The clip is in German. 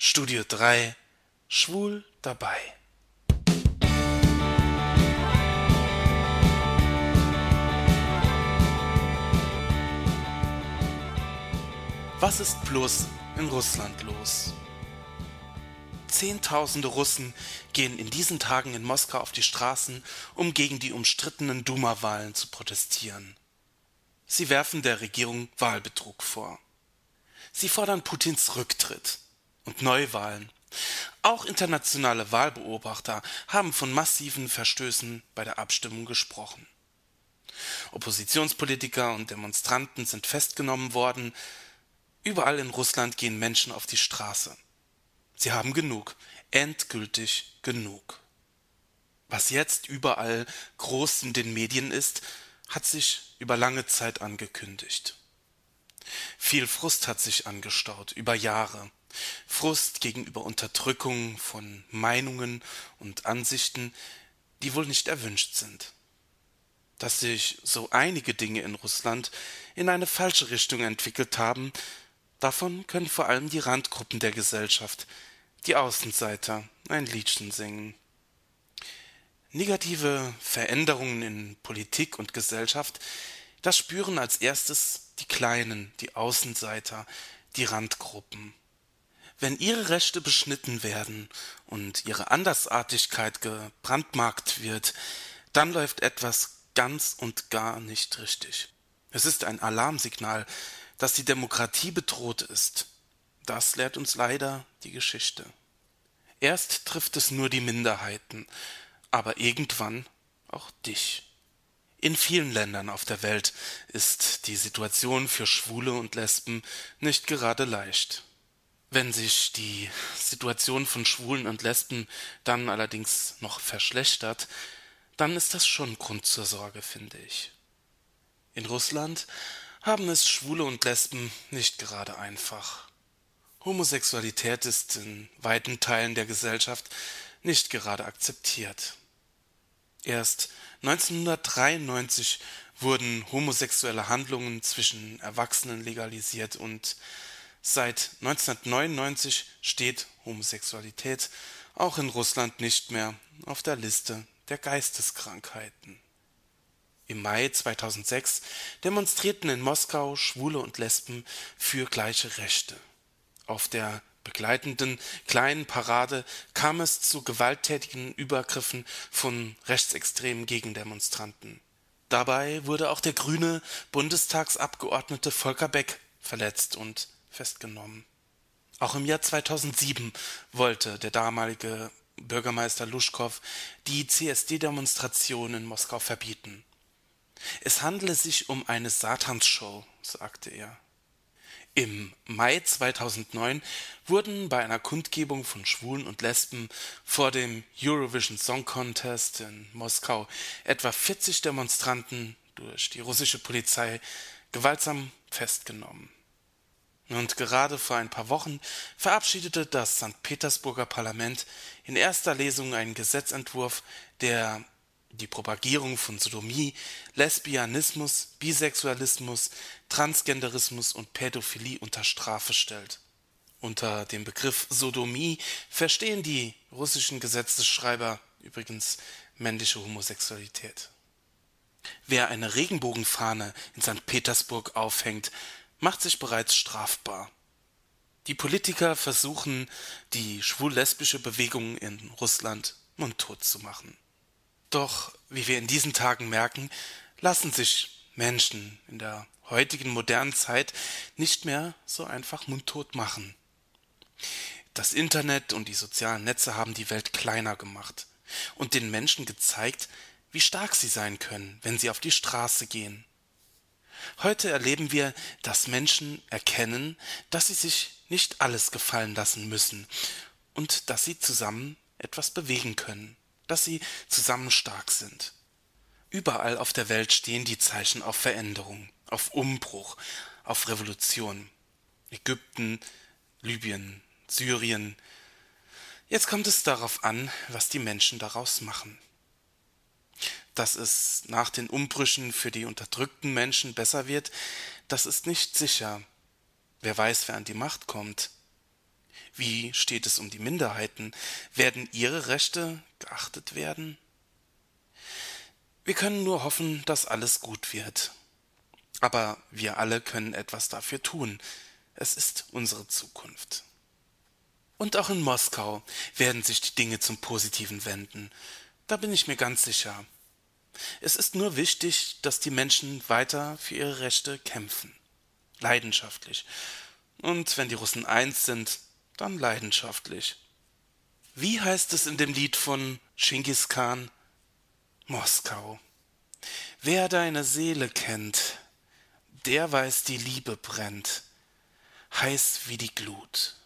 Studio 3 Schwul dabei. Was ist bloß in Russland los? Zehntausende Russen gehen in diesen Tagen in Moskau auf die Straßen, um gegen die umstrittenen Duma-Wahlen zu protestieren. Sie werfen der Regierung Wahlbetrug vor. Sie fordern Putins Rücktritt und Neuwahlen. Auch internationale Wahlbeobachter haben von massiven Verstößen bei der Abstimmung gesprochen. Oppositionspolitiker und Demonstranten sind festgenommen worden. Überall in Russland gehen Menschen auf die Straße. Sie haben genug, endgültig genug. Was jetzt überall groß in den Medien ist, hat sich über lange Zeit angekündigt. Viel Frust hat sich angestaut über Jahre. Frust gegenüber Unterdrückung von Meinungen und Ansichten, die wohl nicht erwünscht sind. Dass sich so einige Dinge in Russland in eine falsche Richtung entwickelt haben, davon können vor allem die Randgruppen der Gesellschaft, die Außenseiter, ein Liedchen singen. Negative Veränderungen in Politik und Gesellschaft, das spüren als erstes die Kleinen, die Außenseiter, die Randgruppen. Wenn ihre Rechte beschnitten werden und ihre Andersartigkeit gebrandmarkt wird, dann läuft etwas ganz und gar nicht richtig. Es ist ein Alarmsignal, dass die Demokratie bedroht ist. Das lehrt uns leider die Geschichte. Erst trifft es nur die Minderheiten, aber irgendwann auch dich. In vielen Ländern auf der Welt ist die Situation für Schwule und Lesben nicht gerade leicht. Wenn sich die Situation von Schwulen und Lesben dann allerdings noch verschlechtert, dann ist das schon Grund zur Sorge, finde ich. In Russland haben es Schwule und Lesben nicht gerade einfach. Homosexualität ist in weiten Teilen der Gesellschaft nicht gerade akzeptiert. Erst 1993 wurden homosexuelle Handlungen zwischen Erwachsenen legalisiert und seit 1999 steht Homosexualität auch in Russland nicht mehr auf der Liste der Geisteskrankheiten. Im Mai 2006 demonstrierten in Moskau Schwule und Lesben für gleiche Rechte. Auf der begleitenden kleinen Parade kam es zu gewalttätigen Übergriffen von rechtsextremen Gegendemonstranten. Dabei wurde auch der grüne Bundestagsabgeordnete Volker Beck verletzt und festgenommen. Auch im Jahr 2007 wollte der damalige Bürgermeister Luschkow die CSD-Demonstration in Moskau verbieten. Es handele sich um eine Satansshow, sagte er. Im Mai 2009 wurden bei einer Kundgebung von Schwulen und Lesben vor dem Eurovision Song Contest in Moskau etwa 40 Demonstranten durch die russische Polizei gewaltsam festgenommen. Und gerade vor ein paar Wochen verabschiedete das St. Petersburger Parlament in erster Lesung einen Gesetzentwurf, der die Propagierung von Sodomie, Lesbianismus, Bisexualismus, Transgenderismus und Pädophilie unter Strafe stellt. Unter dem Begriff Sodomie verstehen die russischen Gesetzesschreiber übrigens männliche Homosexualität. Wer eine Regenbogenfahne in St. Petersburg aufhängt, macht sich bereits strafbar. Die Politiker versuchen, die schwul-lesbische Bewegung in Russland mundtot zu machen. Doch, wie wir in diesen Tagen merken, lassen sich Menschen in der heutigen modernen Zeit nicht mehr so einfach mundtot machen. Das Internet und die sozialen Netze haben die Welt kleiner gemacht und den Menschen gezeigt, wie stark sie sein können, wenn sie auf die Straße gehen. Heute erleben wir, dass Menschen erkennen, dass sie sich nicht alles gefallen lassen müssen und dass sie zusammen etwas bewegen können dass sie zusammen stark sind. Überall auf der Welt stehen die Zeichen auf Veränderung, auf Umbruch, auf Revolution. Ägypten, Libyen, Syrien. Jetzt kommt es darauf an, was die Menschen daraus machen. Dass es nach den Umbrüchen für die unterdrückten Menschen besser wird, das ist nicht sicher. Wer weiß, wer an die Macht kommt. Wie steht es um die Minderheiten? Werden ihre Rechte geachtet werden? Wir können nur hoffen, dass alles gut wird. Aber wir alle können etwas dafür tun. Es ist unsere Zukunft. Und auch in Moskau werden sich die Dinge zum Positiven wenden. Da bin ich mir ganz sicher. Es ist nur wichtig, dass die Menschen weiter für ihre Rechte kämpfen. Leidenschaftlich. Und wenn die Russen eins sind, dann leidenschaftlich. Wie heißt es in dem Lied von Genghis Khan? Moskau. Wer deine Seele kennt, der weiß, die Liebe brennt, heiß wie die Glut.